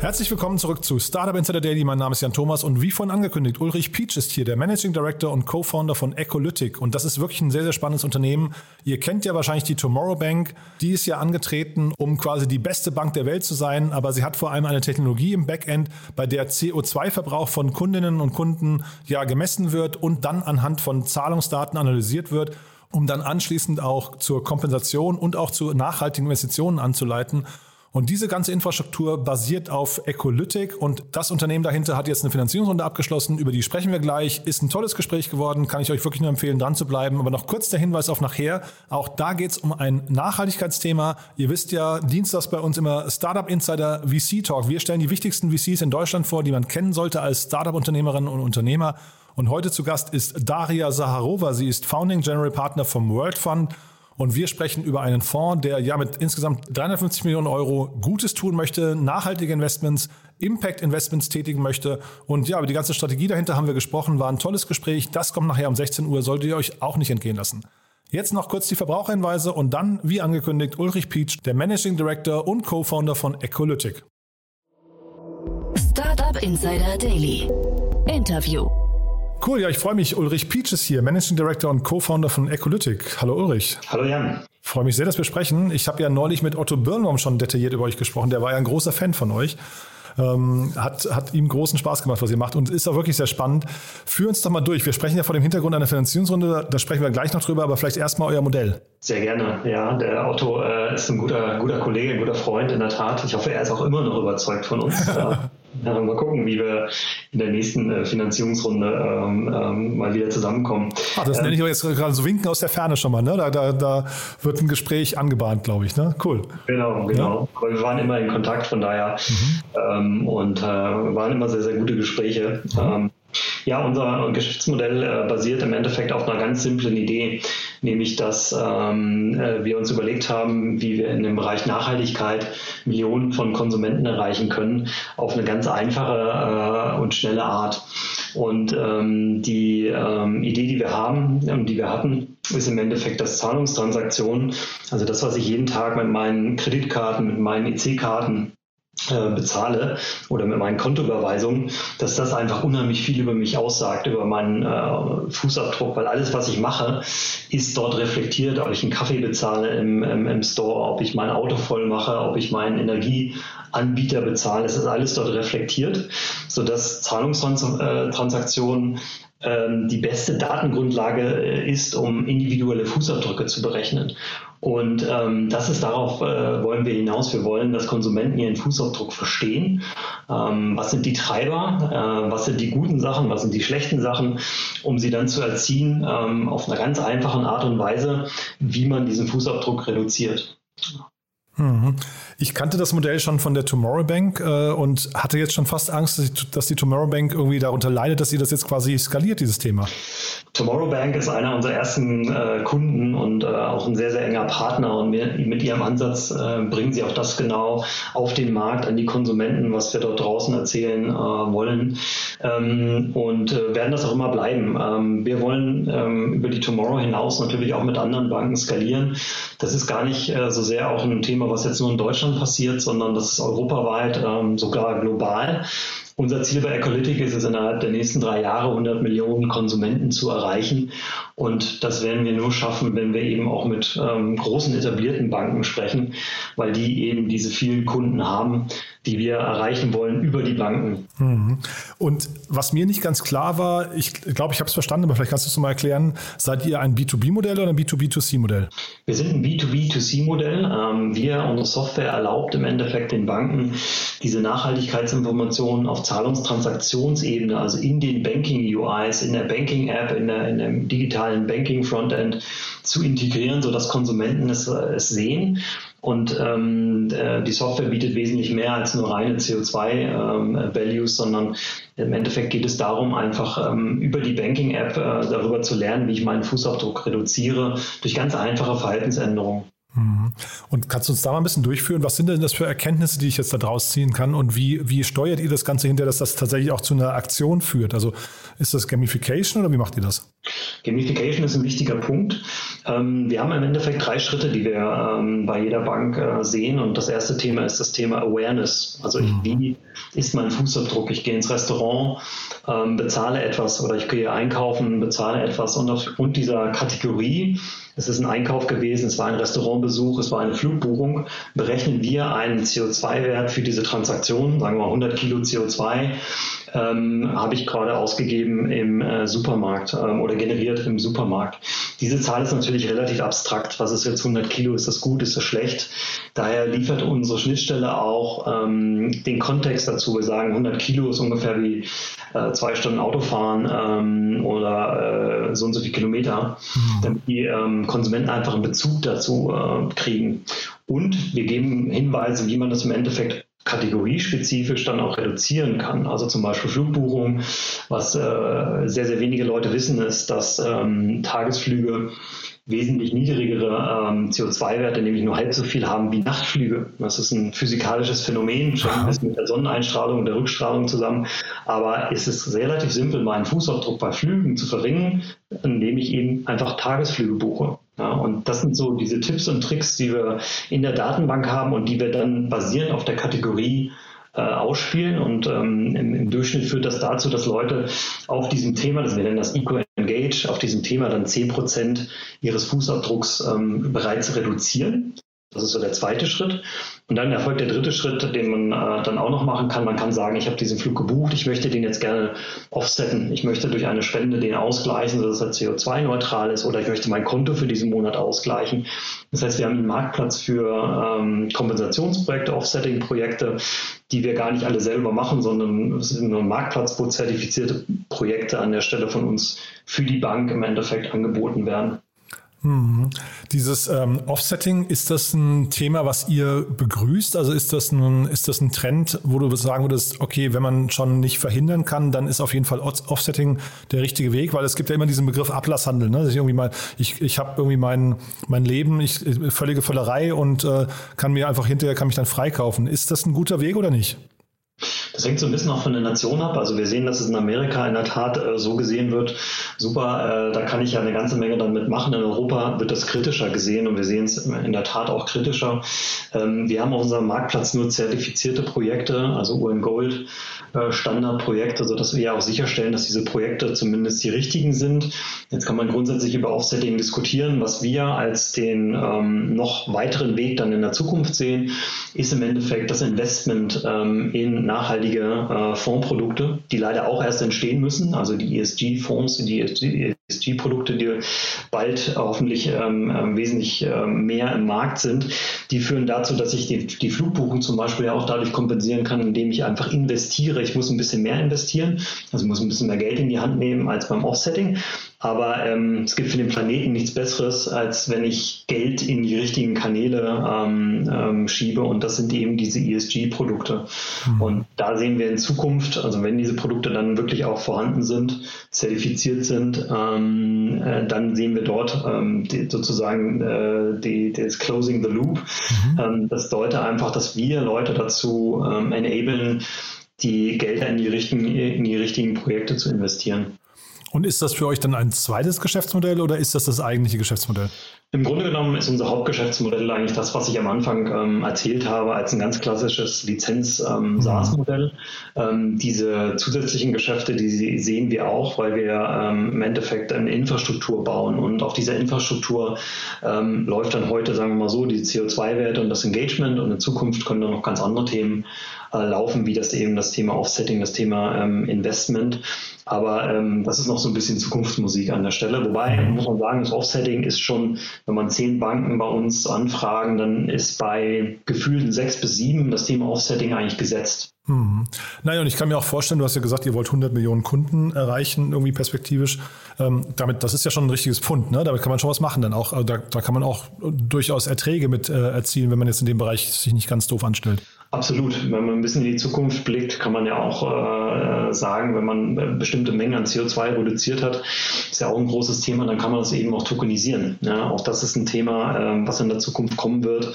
Herzlich willkommen zurück zu Startup Insider Daily. Mein Name ist Jan Thomas und wie vorhin angekündigt, Ulrich Peach ist hier, der Managing Director und Co-Founder von Ecolytic. Und das ist wirklich ein sehr, sehr spannendes Unternehmen. Ihr kennt ja wahrscheinlich die Tomorrow Bank. Die ist ja angetreten, um quasi die beste Bank der Welt zu sein. Aber sie hat vor allem eine Technologie im Backend, bei der CO2-Verbrauch von Kundinnen und Kunden ja gemessen wird und dann anhand von Zahlungsdaten analysiert wird um dann anschließend auch zur Kompensation und auch zu nachhaltigen Investitionen anzuleiten. Und diese ganze Infrastruktur basiert auf Ecolytic und das Unternehmen dahinter hat jetzt eine Finanzierungsrunde abgeschlossen, über die sprechen wir gleich. Ist ein tolles Gespräch geworden, kann ich euch wirklich nur empfehlen, dran zu bleiben. Aber noch kurz der Hinweis auf nachher. Auch da geht es um ein Nachhaltigkeitsthema. Ihr wisst ja, Dienstags bei uns immer Startup Insider VC Talk. Wir stellen die wichtigsten VCs in Deutschland vor, die man kennen sollte als Startup-Unternehmerinnen und Unternehmer. Und heute zu Gast ist Daria Saharova. Sie ist Founding General Partner vom World Fund und wir sprechen über einen Fonds, der ja mit insgesamt 350 Millionen Euro Gutes tun möchte, nachhaltige Investments, Impact Investments tätigen möchte. Und ja, über die ganze Strategie dahinter haben wir gesprochen, war ein tolles Gespräch. Das kommt nachher um 16 Uhr, solltet ihr euch auch nicht entgehen lassen. Jetzt noch kurz die Verbraucherhinweise und dann, wie angekündigt, Ulrich Peach, der Managing Director und Co-Founder von Ecolytic. Startup Insider Daily. Interview. Cool, ja, ich freue mich. Ulrich Peach ist hier, Managing Director und Co-Founder von Ecolytic. Hallo Ulrich. Hallo Jan. Freue mich sehr, dass wir sprechen. Ich habe ja neulich mit Otto Birnbaum schon detailliert über euch gesprochen. Der war ja ein großer Fan von euch. Ähm, hat, hat ihm großen Spaß gemacht, was ihr macht und ist auch wirklich sehr spannend. Führ uns doch mal durch. Wir sprechen ja vor dem Hintergrund einer Finanzierungsrunde, da sprechen wir gleich noch drüber, aber vielleicht erstmal euer Modell. Sehr gerne, ja. Der Otto äh, ist ein guter, guter Kollege, ein guter Freund in der Tat. Ich hoffe, er ist auch immer noch überzeugt von uns. Ja, mal gucken, wie wir in der nächsten äh, Finanzierungsrunde ähm, ähm, mal wieder zusammenkommen. Ach, das ähm, nenne ich aber jetzt gerade so Winken aus der Ferne schon mal. Ne? Da, da, da wird ein Gespräch angebahnt, glaube ich. Ne? Cool. Genau, genau. Ja? Aber wir waren immer in Kontakt, von daher. Mhm. Ähm, und äh, waren immer sehr, sehr gute Gespräche. Mhm. Ähm, ja, unser Geschäftsmodell äh, basiert im Endeffekt auf einer ganz simplen Idee, nämlich dass ähm, äh, wir uns überlegt haben, wie wir in dem Bereich Nachhaltigkeit Millionen von Konsumenten erreichen können, auf eine ganz einfache äh, und schnelle Art. Und ähm, die ähm, Idee, die wir haben und die wir hatten, ist im Endeffekt das Zahlungstransaktionen, also das, was ich jeden Tag mit meinen Kreditkarten, mit meinen EC-Karten äh, bezahle oder mit meinen Kontoüberweisungen, dass das einfach unheimlich viel über mich aussagt, über meinen äh, Fußabdruck, weil alles, was ich mache, ist dort reflektiert, ob ich einen Kaffee bezahle im, im, im Store, ob ich mein Auto voll mache, ob ich meinen Energieanbieter bezahle, es ist alles dort reflektiert, sodass Zahlungstransaktionen ähm, die beste Datengrundlage äh, ist, um individuelle Fußabdrücke zu berechnen. Und ähm, das ist darauf, äh, wollen wir hinaus. Wir wollen, dass Konsumenten ihren Fußabdruck verstehen. Ähm, was sind die Treiber? Äh, was sind die guten Sachen? Was sind die schlechten Sachen? Um sie dann zu erziehen ähm, auf einer ganz einfachen Art und Weise, wie man diesen Fußabdruck reduziert. Mhm. Ich kannte das Modell schon von der Tomorrow Bank äh, und hatte jetzt schon fast Angst, dass die, dass die Tomorrow Bank irgendwie darunter leidet, dass sie das jetzt quasi skaliert, dieses Thema. Tomorrow Bank ist einer unserer ersten äh, Kunden und äh, auch ein sehr, sehr enger Partner. Und wir, mit ihrem Ansatz äh, bringen sie auch das genau auf den Markt, an die Konsumenten, was wir dort draußen erzählen äh, wollen. Ähm, und äh, werden das auch immer bleiben. Ähm, wir wollen ähm, über die Tomorrow hinaus natürlich auch mit anderen Banken skalieren. Das ist gar nicht so sehr auch ein Thema, was jetzt nur in Deutschland passiert, sondern das ist europaweit, ähm, sogar global. Unser Ziel bei Ecolytic ist es, innerhalb der nächsten drei Jahre 100 Millionen Konsumenten zu erreichen. Und das werden wir nur schaffen, wenn wir eben auch mit ähm, großen etablierten Banken sprechen, weil die eben diese vielen Kunden haben, die wir erreichen wollen über die Banken. Mhm. Und was mir nicht ganz klar war, ich glaube, ich habe es verstanden, aber vielleicht kannst du es mal erklären, seid ihr ein B2B-Modell oder ein B2B2C-Modell? Wir sind ein B2B2C-Modell. Ähm, wir, unsere Software erlaubt im Endeffekt den Banken, diese Nachhaltigkeitsinformationen auf Zahlungstransaktionsebene, also in den Banking-UIs, in der Banking-App, in, der, in dem digitalen Banking-Frontend zu integrieren, sodass Konsumenten es, es sehen und ähm, äh, die Software bietet wesentlich mehr als nur reine CO2-Values, ähm, sondern im Endeffekt geht es darum, einfach ähm, über die Banking-App äh, darüber zu lernen, wie ich meinen Fußabdruck reduziere, durch ganz einfache Verhaltensänderungen. Mhm. Und kannst du uns da mal ein bisschen durchführen? Was sind denn das für Erkenntnisse, die ich jetzt da draus ziehen kann? Und wie, wie steuert ihr das Ganze hinter, dass das tatsächlich auch zu einer Aktion führt? Also ist das Gamification oder wie macht ihr das? Gamification ist ein wichtiger Punkt. Ähm, wir haben im Endeffekt drei Schritte, die wir ähm, bei jeder Bank äh, sehen. Und das erste Thema ist das Thema Awareness. Also ich, wie ist mein Fußabdruck? Ich gehe ins Restaurant, ähm, bezahle etwas oder ich gehe einkaufen, bezahle etwas. Und aufgrund dieser Kategorie, es ist ein Einkauf gewesen, es war ein Restaurantbesuch, es war eine Flugbuchung, berechnen wir einen CO2-Wert für diese Transaktion, sagen wir mal 100 Kilo CO2 ähm, habe ich gerade ausgegeben im äh, Supermarkt ähm, oder generiert im Supermarkt. Diese Zahl ist natürlich relativ abstrakt. Was ist jetzt 100 Kilo? Ist das gut? Ist das schlecht? Daher liefert unsere Schnittstelle auch ähm, den Kontext dazu. Wir sagen, 100 Kilo ist ungefähr wie äh, zwei Stunden Autofahren ähm, oder äh, so und so viele Kilometer, mhm. damit die ähm, Konsumenten einfach einen Bezug dazu äh, kriegen. Und wir geben Hinweise, wie man das im Endeffekt kategoriespezifisch dann auch reduzieren kann. Also zum Beispiel Flugbuchung, was äh, sehr, sehr wenige Leute wissen, ist, dass ähm, Tagesflüge wesentlich niedrigere ähm, CO2-Werte, nämlich nur halb so viel haben wie Nachtflüge. Das ist ein physikalisches Phänomen, schon ein bisschen mit der Sonneneinstrahlung und der Rückstrahlung zusammen. Aber es ist relativ simpel, meinen Fußabdruck bei Flügen zu verringern, indem ich eben einfach Tagesflüge buche. Ja, und das sind so diese Tipps und Tricks, die wir in der Datenbank haben und die wir dann basierend auf der Kategorie äh, ausspielen. Und ähm, im, im, Durchschnitt führt das dazu, dass Leute auf diesem Thema, das wir nennen das Eco-Engage, auf diesem Thema dann 10% ihres Fußabdrucks ähm, bereits reduzieren. Das ist so der zweite Schritt. Und dann erfolgt der dritte Schritt, den man äh, dann auch noch machen kann. Man kann sagen, ich habe diesen Flug gebucht, ich möchte den jetzt gerne offsetten. Ich möchte durch eine Spende den ausgleichen, sodass er CO2-neutral ist oder ich möchte mein Konto für diesen Monat ausgleichen. Das heißt, wir haben einen Marktplatz für ähm, Kompensationsprojekte, Offsetting-Projekte, die wir gar nicht alle selber machen, sondern es ist nur ein Marktplatz, wo zertifizierte Projekte an der Stelle von uns für die Bank im Endeffekt angeboten werden. Mhm. Dieses ähm, Offsetting, ist das ein Thema, was ihr begrüßt? Also ist das, ein, ist das ein Trend, wo du sagen würdest, okay, wenn man schon nicht verhindern kann, dann ist auf jeden Fall Offsetting der richtige Weg, weil es gibt ja immer diesen Begriff Ablasshandel. Ne? Dass ich irgendwie mal, ich, ich habe irgendwie mein, mein Leben, ich, völlige Völlerei und äh, kann mir einfach hinterher, kann mich dann freikaufen. Ist das ein guter Weg oder nicht? Das hängt so ein bisschen auch von der Nation ab. Also wir sehen, dass es in Amerika in der Tat äh, so gesehen wird. Super, äh, da kann ich ja eine ganze Menge dann mitmachen. In Europa wird das kritischer gesehen und wir sehen es in der Tat auch kritischer. Ähm, wir haben auf unserem Marktplatz nur zertifizierte Projekte, also UN Gold äh, Standardprojekte, sodass wir ja auch sicherstellen, dass diese Projekte zumindest die richtigen sind. Jetzt kann man grundsätzlich über Offsetting diskutieren. Was wir als den ähm, noch weiteren Weg dann in der Zukunft sehen, ist im Endeffekt das Investment ähm, in nachhaltige äh, Fondsprodukte, die leider auch erst entstehen müssen, also die ESG-Fonds, die ESG-Produkte, die bald hoffentlich ähm, ähm, wesentlich ähm, mehr im Markt sind, die führen dazu, dass ich die, die Flugbuchung zum Beispiel ja auch dadurch kompensieren kann, indem ich einfach investiere. Ich muss ein bisschen mehr investieren, also muss ein bisschen mehr Geld in die Hand nehmen als beim Offsetting. Aber ähm, es gibt für den Planeten nichts Besseres, als wenn ich Geld in die richtigen Kanäle ähm, ähm, schiebe. Und das sind eben diese ESG-Produkte. Mhm. Und da sehen wir in Zukunft, also wenn diese Produkte dann wirklich auch vorhanden sind, zertifiziert sind, ähm, äh, dann sehen wir dort ähm, die, sozusagen äh, die, das Closing the Loop. Mhm. Ähm, das bedeutet einfach, dass wir Leute dazu ähm, enablen, die Gelder in die, richtigen, in die richtigen Projekte zu investieren. Und ist das für euch dann ein zweites Geschäftsmodell oder ist das das eigentliche Geschäftsmodell? Im Grunde genommen ist unser Hauptgeschäftsmodell eigentlich das, was ich am Anfang ähm, erzählt habe, als ein ganz klassisches Lizenz-SaaS-Modell. Ähm, ähm, diese zusätzlichen Geschäfte, die sehen wir auch, weil wir ähm, im Endeffekt eine Infrastruktur bauen. Und auf dieser Infrastruktur ähm, läuft dann heute, sagen wir mal so, die CO2-Werte und das Engagement. Und in Zukunft können dann noch ganz andere Themen laufen, wie das eben das Thema Offsetting, das Thema ähm, Investment. Aber ähm, das ist noch so ein bisschen Zukunftsmusik an der Stelle. Wobei, muss man sagen, das Offsetting ist schon, wenn man zehn Banken bei uns anfragen, dann ist bei gefühlten sechs bis sieben das Thema Offsetting eigentlich gesetzt. Hm. Naja, und ich kann mir auch vorstellen, du hast ja gesagt, ihr wollt 100 Millionen Kunden erreichen, irgendwie perspektivisch. Ähm, damit, das ist ja schon ein richtiges Pfund, ne? Damit kann man schon was machen dann auch. Also da, da kann man auch durchaus Erträge mit äh, erzielen, wenn man jetzt in dem Bereich sich nicht ganz doof anstellt. Absolut. Wenn man ein bisschen in die Zukunft blickt, kann man ja auch äh, sagen, wenn man bestimmte Mengen an CO2 reduziert hat, ist ja auch ein großes Thema, dann kann man das eben auch tokenisieren. Ja, auch das ist ein Thema, äh, was in der Zukunft kommen wird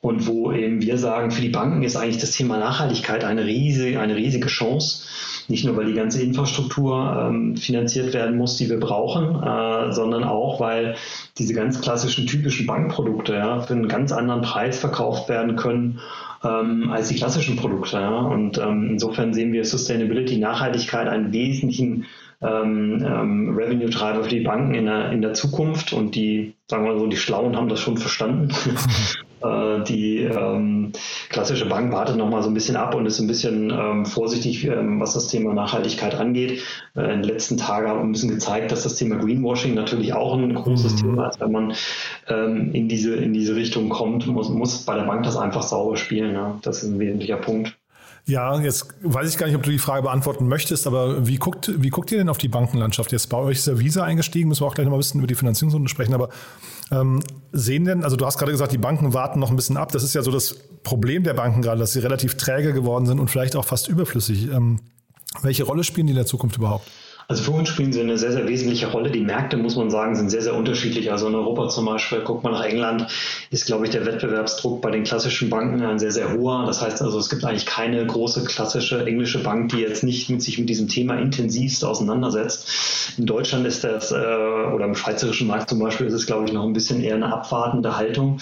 und wo eben wir sagen, für die Banken ist eigentlich das Thema Nachhaltigkeit eine riesige, eine riesige Chance Nicht nur, weil die ganze Infrastruktur ähm, finanziert werden muss, die wir brauchen, äh, sondern auch, weil diese ganz klassischen typischen Bankprodukte ja, für einen ganz anderen Preis verkauft werden können ähm, als die klassischen Produkte. Ja. Und ähm, insofern sehen wir Sustainability, Nachhaltigkeit einen wesentlichen ähm, ähm, Revenue-Treiber für die Banken in der, in der Zukunft und die, sagen wir so, die Schlauen haben das schon verstanden. Äh, die ähm, klassische Bank wartet noch mal so ein bisschen ab und ist ein bisschen ähm, vorsichtig, ähm, was das Thema Nachhaltigkeit angeht. Äh, in den letzten Tagen haben wir ein bisschen gezeigt, dass das Thema Greenwashing natürlich auch ein großes mhm. Thema ist. Wenn man ähm, in, diese, in diese Richtung kommt, muss, muss bei der Bank das einfach sauber spielen. Ja? Das ist ein wesentlicher Punkt. Ja, jetzt weiß ich gar nicht, ob du die Frage beantworten möchtest, aber wie guckt, wie guckt ihr denn auf die Bankenlandschaft? Jetzt bei euch ist der Visa eingestiegen, müssen wir auch gleich noch mal ein bisschen über die Finanzierungsrunde sprechen, aber ähm, sehen denn, also du hast gerade gesagt, die Banken warten noch ein bisschen ab. Das ist ja so das Problem der Banken gerade, dass sie relativ träge geworden sind und vielleicht auch fast überflüssig. Ähm, welche Rolle spielen die in der Zukunft überhaupt? Also für uns spielen sie eine sehr, sehr wesentliche Rolle. Die Märkte, muss man sagen, sind sehr, sehr unterschiedlich. Also in Europa zum Beispiel, guckt man nach England, ist, glaube ich, der Wettbewerbsdruck bei den klassischen Banken ein sehr, sehr hoher. Das heißt also, es gibt eigentlich keine große klassische englische Bank, die jetzt nicht mit sich mit diesem Thema intensivst auseinandersetzt. In Deutschland ist das, äh, oder im schweizerischen Markt zum Beispiel, ist es, glaube ich, noch ein bisschen eher eine abwartende Haltung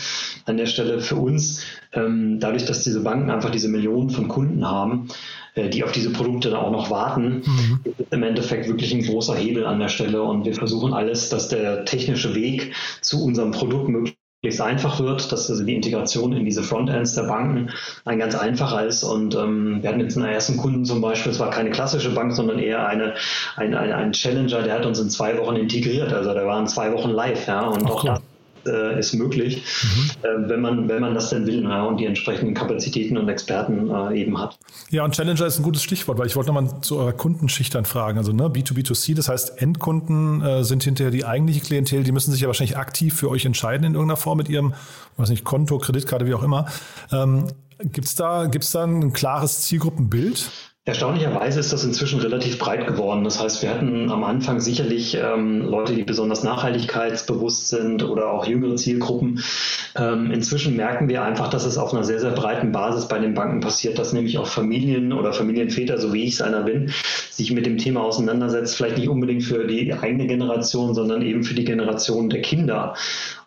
an der Stelle für uns. Ähm, dadurch, dass diese Banken einfach diese Millionen von Kunden haben, die auf diese Produkte dann auch noch warten, mhm. ist im Endeffekt wirklich ein großer Hebel an der Stelle. Und wir versuchen alles, dass der technische Weg zu unserem Produkt möglichst einfach wird, dass also die Integration in diese Frontends der Banken ein ganz einfacher ist. Und ähm, wir hatten jetzt einen ersten Kunden zum Beispiel, es war keine klassische Bank, sondern eher eine, ein, ein, ein Challenger, der hat uns in zwei Wochen integriert. Also der war in zwei Wochen live. Ja, und Ach, auch cool. Äh, ist möglich, mhm. äh, wenn, man, wenn man das denn will ja, und die entsprechenden Kapazitäten und Experten äh, eben hat. Ja, und Challenger ist ein gutes Stichwort, weil ich wollte nochmal zu eurer Kundenschicht dann fragen. Also ne, B2B2C, das heißt, Endkunden äh, sind hinterher die eigentliche Klientel, die müssen sich ja wahrscheinlich aktiv für euch entscheiden in irgendeiner Form mit ihrem, weiß nicht, Konto, Kreditkarte, wie auch immer. Ähm, Gibt es da, gibt's da ein klares Zielgruppenbild? Erstaunlicherweise ist das inzwischen relativ breit geworden. Das heißt, wir hatten am Anfang sicherlich ähm, Leute, die besonders nachhaltigkeitsbewusst sind oder auch jüngere Zielgruppen. Ähm, inzwischen merken wir einfach, dass es auf einer sehr, sehr breiten Basis bei den Banken passiert, dass nämlich auch Familien oder Familienväter, so wie ich es einer bin, sich mit dem Thema auseinandersetzt, vielleicht nicht unbedingt für die eigene Generation, sondern eben für die Generation der Kinder.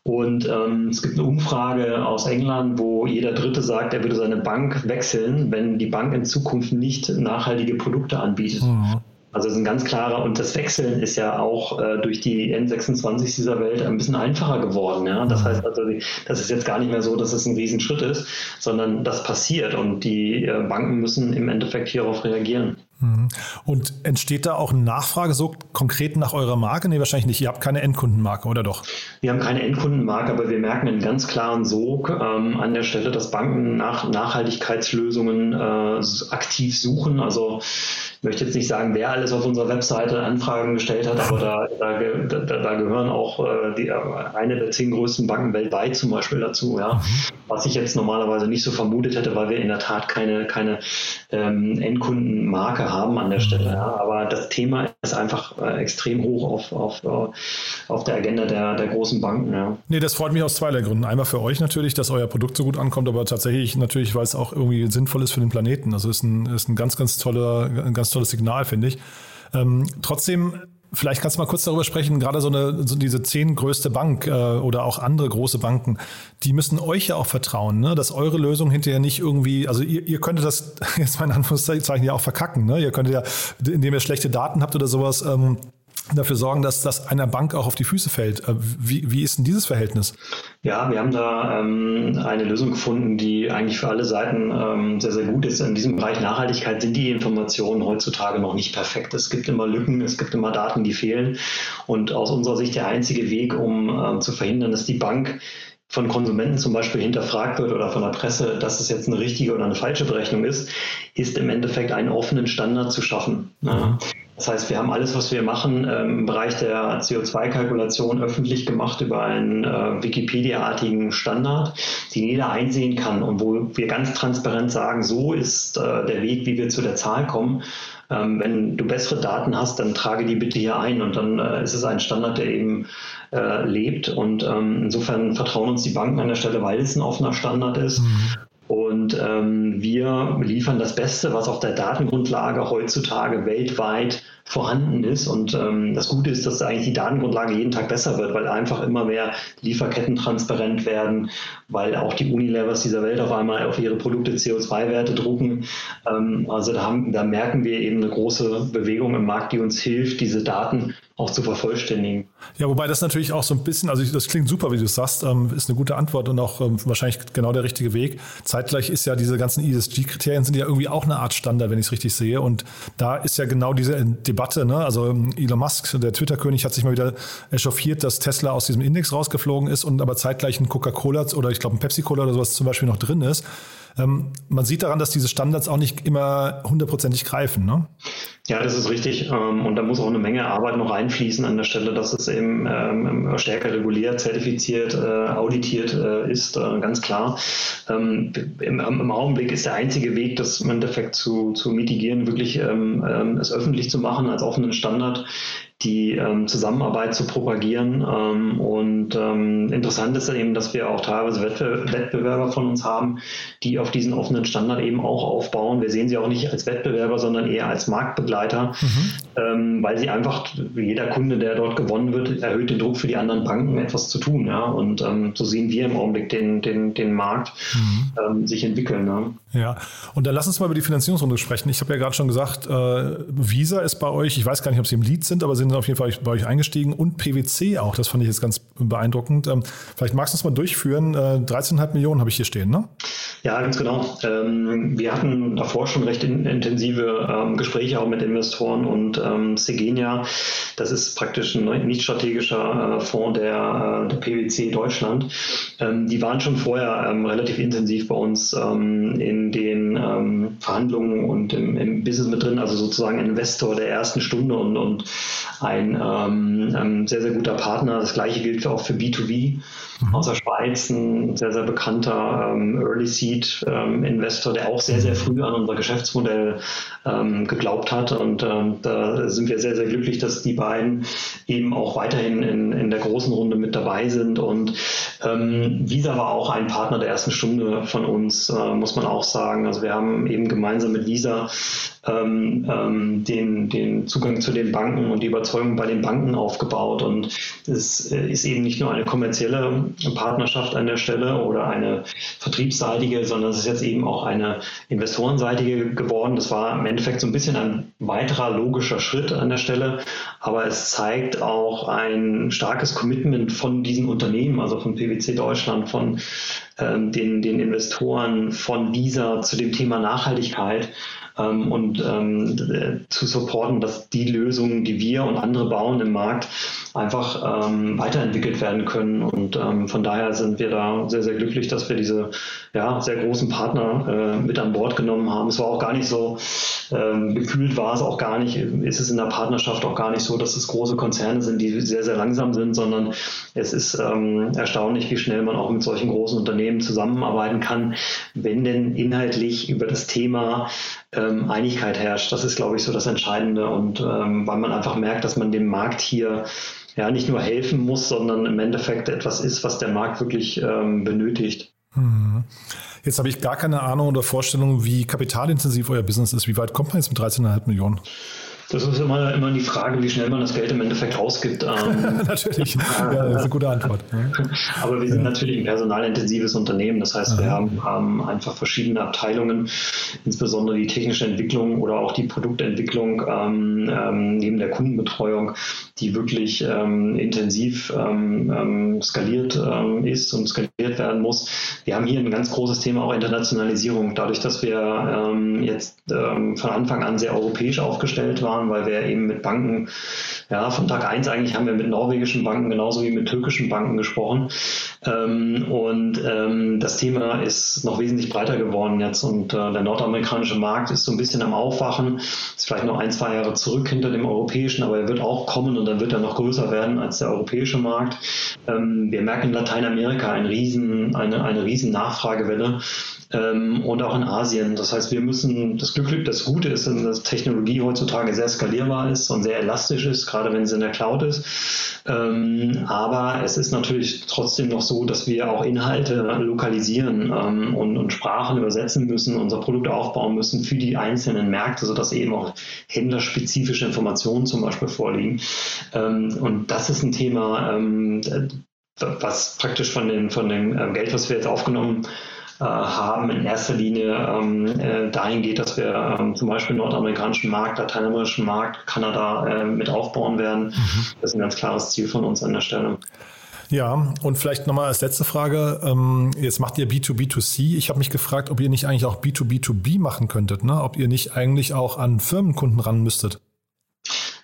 Und ähm, es gibt eine Umfrage aus England, wo jeder Dritte sagt, er würde seine Bank wechseln, wenn die Bank in Zukunft nicht nachhaltige Produkte anbietet. Mhm. Also es ist ein ganz klarer, und das Wechseln ist ja auch äh, durch die N26 dieser Welt ein bisschen einfacher geworden. Ja? Das mhm. heißt also, das ist jetzt gar nicht mehr so, dass es ein Riesenschritt ist, sondern das passiert und die äh, Banken müssen im Endeffekt hierauf reagieren. Mhm. Und entsteht da auch eine Nachfrage so konkret nach eurer Marke? Nee, wahrscheinlich nicht. Ihr habt keine Endkundenmarke, oder doch? Wir haben keine Endkundenmarke, aber wir merken einen ganz klaren Sog ähm, an der Stelle, dass Banken nach Nachhaltigkeitslösungen äh, aktiv suchen. Also möchte jetzt nicht sagen, wer alles auf unserer Webseite Anfragen gestellt hat, aber da, da, da, da gehören auch äh, die, eine der zehn größten Banken weltweit zum Beispiel dazu. Ja? Mhm. Was ich jetzt normalerweise nicht so vermutet hätte, weil wir in der Tat keine, keine ähm, Endkundenmarke haben an der Stelle. Ja. Aber das Thema ist einfach äh, extrem hoch auf, auf, äh, auf der Agenda der, der großen Banken. Ja. Nee, das freut mich aus zweierlei Gründen. Einmal für euch natürlich, dass euer Produkt so gut ankommt, aber tatsächlich natürlich, weil es auch irgendwie sinnvoll ist für den Planeten. Also ist ein, ist ein ganz, ganz toller, ein ganz tolles Signal, finde ich. Ähm, trotzdem Vielleicht kannst du mal kurz darüber sprechen, gerade so eine, so diese zehn größte Bank äh, oder auch andere große Banken, die müssen euch ja auch vertrauen, ne? dass eure Lösung hinterher nicht irgendwie, also ihr, ihr könntet das jetzt mal in Anführungszeichen ja auch verkacken, ne? Ihr könntet ja, indem ihr schlechte Daten habt oder sowas, ähm, dafür sorgen, dass das einer Bank auch auf die Füße fällt. Äh, wie, wie ist denn dieses Verhältnis? Ja, wir haben da ähm, eine Lösung gefunden, die eigentlich für alle Seiten ähm, sehr, sehr gut ist. In diesem Bereich Nachhaltigkeit sind die Informationen heutzutage noch nicht perfekt. Es gibt immer Lücken, es gibt immer Daten, die fehlen. Und aus unserer Sicht der einzige Weg, um ähm, zu verhindern, dass die Bank von Konsumenten zum Beispiel hinterfragt wird oder von der Presse, dass es jetzt eine richtige oder eine falsche Berechnung ist, ist im Endeffekt einen offenen Standard zu schaffen. Mhm. Das heißt, wir haben alles, was wir machen, ähm, im Bereich der CO2-Kalkulation öffentlich gemacht über einen äh, Wikipedia-artigen Standard, den jeder einsehen kann und wo wir ganz transparent sagen, so ist äh, der Weg, wie wir zu der Zahl kommen. Ähm, wenn du bessere Daten hast, dann trage die bitte hier ein und dann äh, ist es ein Standard, der eben äh, lebt. Und ähm, insofern vertrauen uns die Banken an der Stelle, weil es ein offener Standard ist. Mhm. Und ähm, wir liefern das Beste, was auf der Datengrundlage heutzutage weltweit vorhanden ist. Und ähm, das Gute ist, dass eigentlich die Datengrundlage jeden Tag besser wird, weil einfach immer mehr Lieferketten transparent werden, weil auch die Unilevers dieser Welt auf einmal auf ihre Produkte CO2-Werte drucken. Ähm, also da, haben, da merken wir eben eine große Bewegung im Markt, die uns hilft, diese Daten auch zu vervollständigen. Ja, wobei das natürlich auch so ein bisschen, also das klingt super, wie du es sagst, ähm, ist eine gute Antwort und auch ähm, wahrscheinlich genau der richtige Weg. Zeitgleich ist ja diese ganzen ESG-Kriterien sind ja irgendwie auch eine Art Standard, wenn ich es richtig sehe. Und da ist ja genau diese Debatte, ne? also ähm, Elon Musk, der Twitter-König, hat sich mal wieder echauffiert, dass Tesla aus diesem Index rausgeflogen ist und aber zeitgleich ein Coca-Cola oder ich glaube ein Pepsi-Cola oder sowas zum Beispiel noch drin ist. Ähm, man sieht daran, dass diese Standards auch nicht immer hundertprozentig greifen. Ne? Ja, das ist richtig. Ähm, und da muss auch eine Menge Arbeit noch reinfließen an der Stelle, dass es eben ähm, stärker reguliert, zertifiziert, äh, auditiert äh, ist, äh, ganz klar. Im, Im Augenblick ist der einzige Weg, das im Endeffekt zu, zu mitigieren, wirklich es öffentlich zu machen als offenen Standard die ähm, Zusammenarbeit zu propagieren. Ähm, und ähm, interessant ist dann eben, dass wir auch teilweise Wettbewerber von uns haben, die auf diesen offenen Standard eben auch aufbauen. Wir sehen sie auch nicht als Wettbewerber, sondern eher als Marktbegleiter, mhm. Ähm, weil sie einfach, jeder Kunde, der dort gewonnen wird, erhöht den Druck für die anderen Banken, etwas zu tun. Ja? Und ähm, so sehen wir im Augenblick den, den, den Markt mhm. Ähm, sich entwickeln. Ja? ja, und dann lass uns mal über die Finanzierungsrunde sprechen. Ich habe ja gerade schon gesagt, äh, Visa ist bei euch, ich weiß gar nicht, ob sie im Lead sind, aber sie sind auf jeden Fall bei euch eingestiegen und PwC auch. Das fand ich jetzt ganz beeindruckend. Ähm, vielleicht magst du es mal durchführen. Äh, 13,5 Millionen habe ich hier stehen, ne? Ja, ganz genau. Ähm, wir hatten davor schon recht in, intensive ähm, Gespräche auch mit Investoren und Segenia, das ist praktisch ein nicht strategischer äh, Fonds der, äh, der PwC Deutschland. Ähm, die waren schon vorher ähm, relativ intensiv bei uns ähm, in den Verhandlungen und im, im, Business mit drin, also sozusagen Investor der ersten Stunde und, und ein sehr, sehr guter Partner. Das gleiche gilt auch für B2B mhm. aus der Schweiz, ein sehr, sehr bekannter Early Seed Investor, der auch sehr, sehr früh an unser Geschäftsmodell geglaubt hat. Und da sind wir sehr, sehr glücklich, dass die beiden eben auch weiterhin in, in der großen Runde mit dabei sind. Und ähm, Visa war auch ein Partner der ersten Stunde von uns, äh, muss man auch sagen. Also wir haben eben gemeinsam mit Visa ähm, ähm, den, den Zugang zu den Banken und die Überzeugung bei den Banken aufgebaut. Und es äh, ist eben nicht nur eine kommerzielle Partnerschaft an der Stelle oder eine vertriebsseitige, sondern es ist jetzt eben auch eine investorenseitige geworden. Das war im Endeffekt so ein bisschen ein weiterer logischer Schritt an der Stelle, aber es zeigt auch ein starkes Commitment von diesen Unternehmen, also von PwC Deutschland, von ähm, den, den Investoren, von Visa zu dem Thema Nachhaltigkeit ähm, und ähm, zu supporten, dass die Lösungen, die wir und andere bauen im Markt, einfach ähm, weiterentwickelt werden können. Und ähm, von daher sind wir da sehr, sehr glücklich, dass wir diese ja, sehr großen Partner äh, mit an Bord genommen haben. Es war auch gar nicht so, ähm, gefühlt war es auch gar nicht, ist es in der Partnerschaft auch gar nicht so, dass es große Konzerne sind, die sehr, sehr langsam sind, sondern es ist ähm, erstaunlich, wie schnell man auch mit solchen großen Unternehmen zusammenarbeiten kann, wenn denn inhaltlich über das Thema ähm, Einigkeit herrscht. Das ist, glaube ich, so das Entscheidende und ähm, weil man einfach merkt, dass man dem Markt hier ja nicht nur helfen muss, sondern im Endeffekt etwas ist, was der Markt wirklich ähm, benötigt. Mhm. Jetzt habe ich gar keine Ahnung oder Vorstellung, wie kapitalintensiv euer Business ist. Wie weit kommt man jetzt mit 13,5 Millionen? Das ist immer, immer die Frage, wie schnell man das Geld im Endeffekt ausgibt. Ähm, natürlich, ja, das ist eine gute Antwort. Aber wir sind ja. natürlich ein personalintensives Unternehmen. Das heißt, wir haben, haben, einfach verschiedene Abteilungen, insbesondere die technische Entwicklung oder auch die Produktentwicklung ähm, ähm, neben der Kundenbetreuung, die wirklich ähm, intensiv ähm, ähm, skaliert ist und skaliert werden muss. Wir haben hier ein ganz großes Thema auch Internationalisierung. Dadurch, dass wir jetzt von Anfang an sehr europäisch aufgestellt waren, waren, weil wir eben mit Banken, ja, von Tag 1 eigentlich haben wir mit norwegischen Banken genauso wie mit türkischen Banken gesprochen. Ähm, und ähm, das Thema ist noch wesentlich breiter geworden jetzt und äh, der nordamerikanische Markt ist so ein bisschen am Aufwachen, ist vielleicht noch ein, zwei Jahre zurück hinter dem europäischen, aber er wird auch kommen und dann wird er noch größer werden als der europäische Markt. Ähm, wir merken in Lateinamerika eine riesen, eine, eine riesen Nachfragewelle ähm, und auch in Asien. Das heißt, wir müssen, das Glück, das Gute ist, dass Technologie heutzutage sehr skalierbar ist und sehr elastisch ist, gerade wenn sie in der Cloud ist. Ähm, aber es ist natürlich trotzdem noch so, dass wir auch Inhalte lokalisieren und, und Sprachen übersetzen müssen, unser Produkt aufbauen müssen für die einzelnen Märkte, sodass eben auch händlerspezifische Informationen zum Beispiel vorliegen. Ähm, und das ist ein Thema, ähm, was praktisch von, den, von dem ähm, Geld, was wir jetzt aufgenommen äh, haben, in erster Linie ähm, äh, dahin geht, dass wir zum Beispiel nordamerikanischen Markt, lateinamerikanischen Markt, Kanada äh, mit aufbauen werden. Mhm. Das ist ein ganz klares Ziel von uns an der Stelle. Ja, und vielleicht nochmal als letzte Frage. Jetzt macht ihr B2B2C. Ich habe mich gefragt, ob ihr nicht eigentlich auch B2B2B machen könntet, ne? ob ihr nicht eigentlich auch an Firmenkunden ran müsstet.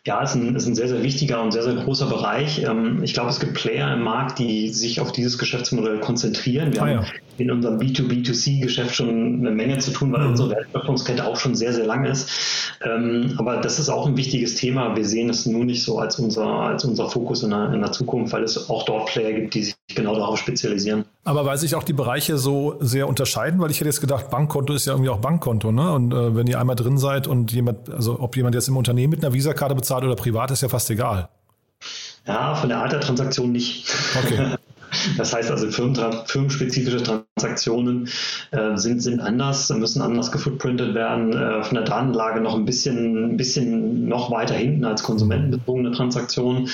Ja, es ist ein, ist ein sehr, sehr wichtiger und sehr, sehr großer Bereich. Ähm, ich glaube, es gibt Player im Markt, die sich auf dieses Geschäftsmodell konzentrieren. Wir ah, haben in unserem B2B2C-Geschäft schon eine Menge zu tun, weil mhm. unsere Wertschöpfungskette auch schon sehr, sehr lang ist. Ähm, aber das ist auch ein wichtiges Thema. Wir sehen es nur nicht so als unser, als unser Fokus in der, in der Zukunft, weil es auch dort Player gibt, die sich genau darauf spezialisieren. Aber weil sich auch die Bereiche so sehr unterscheiden, weil ich hätte jetzt gedacht, Bankkonto ist ja irgendwie auch Bankkonto, ne? Und äh, wenn ihr einmal drin seid und jemand, also ob jemand jetzt im Unternehmen mit einer Visakarte bezahlt oder privat, ist ja fast egal. Ja, von der Art der Transaktion nicht. Okay. Das heißt also, firmenspezifische Transaktionen äh, sind, sind anders, müssen anders gefootprintet werden, äh, von der Datenlage noch ein bisschen, ein bisschen noch weiter hinten als konsumentenbezogene Transaktionen.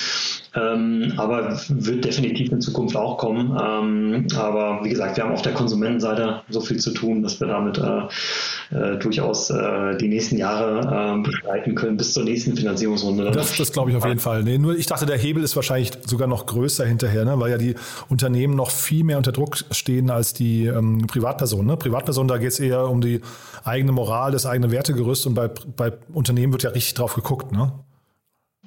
Ähm, aber wird definitiv in Zukunft auch kommen. Ähm, aber wie gesagt, wir haben auf der Konsumentenseite so viel zu tun, dass wir damit äh, äh, durchaus äh, die nächsten Jahre äh, begleiten können bis zur nächsten Finanzierungsrunde. Das, das glaube ich auf jeden Fall. Nee, nur ich dachte, der Hebel ist wahrscheinlich sogar noch größer hinterher, ne? weil ja die Unternehmen noch viel mehr unter Druck stehen als die ähm, Privatpersonen. Ne? Privatpersonen, da geht es eher um die eigene Moral, das eigene Wertegerüst und bei, bei Unternehmen wird ja richtig drauf geguckt. Ne?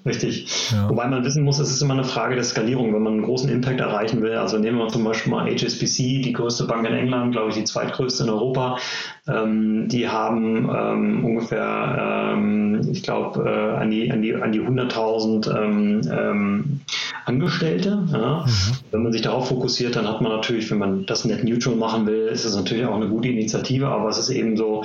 Richtig. Ja. Wobei man wissen muss, es ist immer eine Frage der Skalierung, wenn man einen großen Impact erreichen will. Also nehmen wir zum Beispiel mal HSBC, die größte Bank in England, glaube ich, die zweitgrößte in Europa. Ähm, die haben ähm, ungefähr, ähm, ich glaube, äh, an die, an die, an die 100.000 ähm, ähm, Angestellte. Ja. Mhm. Wenn man sich darauf fokussiert, dann hat man natürlich, wenn man das net neutral machen will, ist es natürlich auch eine gute Initiative, aber es ist eben so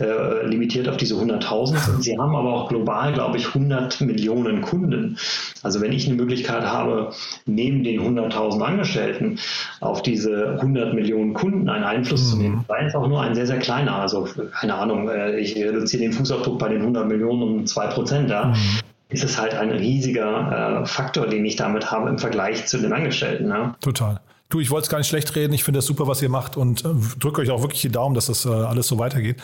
äh, limitiert auf diese 100.000. Sie haben aber auch global, glaube ich, 100 Millionen Kunden. Also wenn ich eine Möglichkeit habe, neben den 100.000 Angestellten auf diese 100 Millionen Kunden einen Einfluss mhm. zu nehmen, sei es auch nur ein sehr, sehr kleiner. Also keine Ahnung, äh, ich reduziere den Fußabdruck bei den 100 Millionen um 2 Prozent. Ja. Mhm. Ist es halt ein riesiger äh, Faktor, den ich damit habe im Vergleich zu den Angestellten. Ja. Total. Du, ich wollte es gar nicht schlecht reden. Ich finde das super, was ihr macht und äh, drücke euch auch wirklich die Daumen, dass das äh, alles so weitergeht.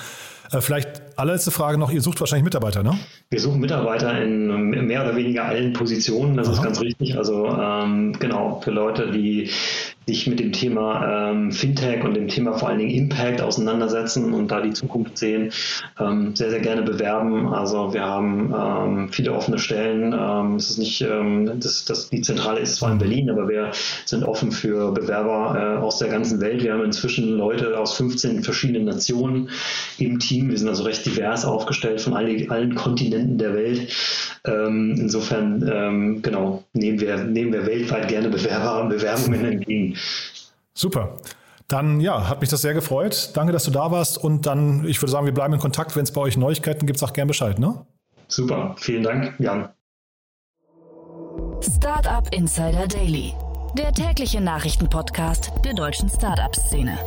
Äh, vielleicht allerletzte Frage noch. Ihr sucht wahrscheinlich Mitarbeiter, ne? Wir suchen Mitarbeiter in mehr oder weniger allen Positionen. Das Aha. ist ganz richtig. Also ähm, genau, für Leute, die sich mit dem Thema ähm, Fintech und dem Thema vor allen Dingen Impact auseinandersetzen und da die Zukunft sehen, ähm, sehr, sehr gerne bewerben. Also wir haben ähm, viele offene Stellen. Ähm, es ist nicht, ähm, das, das, die Zentrale ist zwar in Berlin, aber wir sind offen für Bewerber äh, aus der ganzen Welt. Wir haben inzwischen Leute aus 15 verschiedenen Nationen im Team. Wir sind also recht divers aufgestellt von allen, allen Kontinenten der Welt. Ähm, insofern, genau, nehmen wir, nehmen wir weltweit gerne Bewerber, Bewerbungen entgegen. Super. Dann ja, hat mich das sehr gefreut. Danke, dass du da warst. Und dann, ich würde sagen, wir bleiben in Kontakt. Wenn es bei euch Neuigkeiten gibt, sag gern Bescheid, ne? Super, vielen Dank, Jan. Startup Insider Daily, der tägliche Nachrichtenpodcast der deutschen Startup-Szene.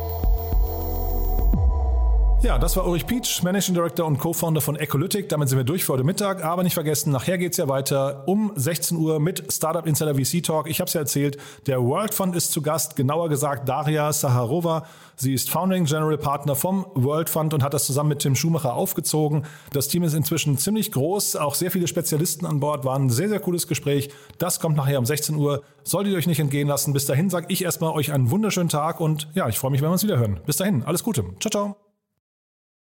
Ja, das war Ulrich Pietsch, Managing Director und Co-Founder von Ecolytic. Damit sind wir durch für heute Mittag. Aber nicht vergessen, nachher geht es ja weiter um 16 Uhr mit Startup Insider VC Talk. Ich habe es ja erzählt, der World Fund ist zu Gast, genauer gesagt Daria Saharova. Sie ist Founding General Partner vom World Fund und hat das zusammen mit Tim Schumacher aufgezogen. Das Team ist inzwischen ziemlich groß, auch sehr viele Spezialisten an Bord, war ein sehr, sehr cooles Gespräch. Das kommt nachher um 16 Uhr. Solltet ihr euch nicht entgehen lassen. Bis dahin sage ich erstmal euch einen wunderschönen Tag und ja, ich freue mich, wenn wir uns wieder hören. Bis dahin, alles Gute. Ciao, ciao.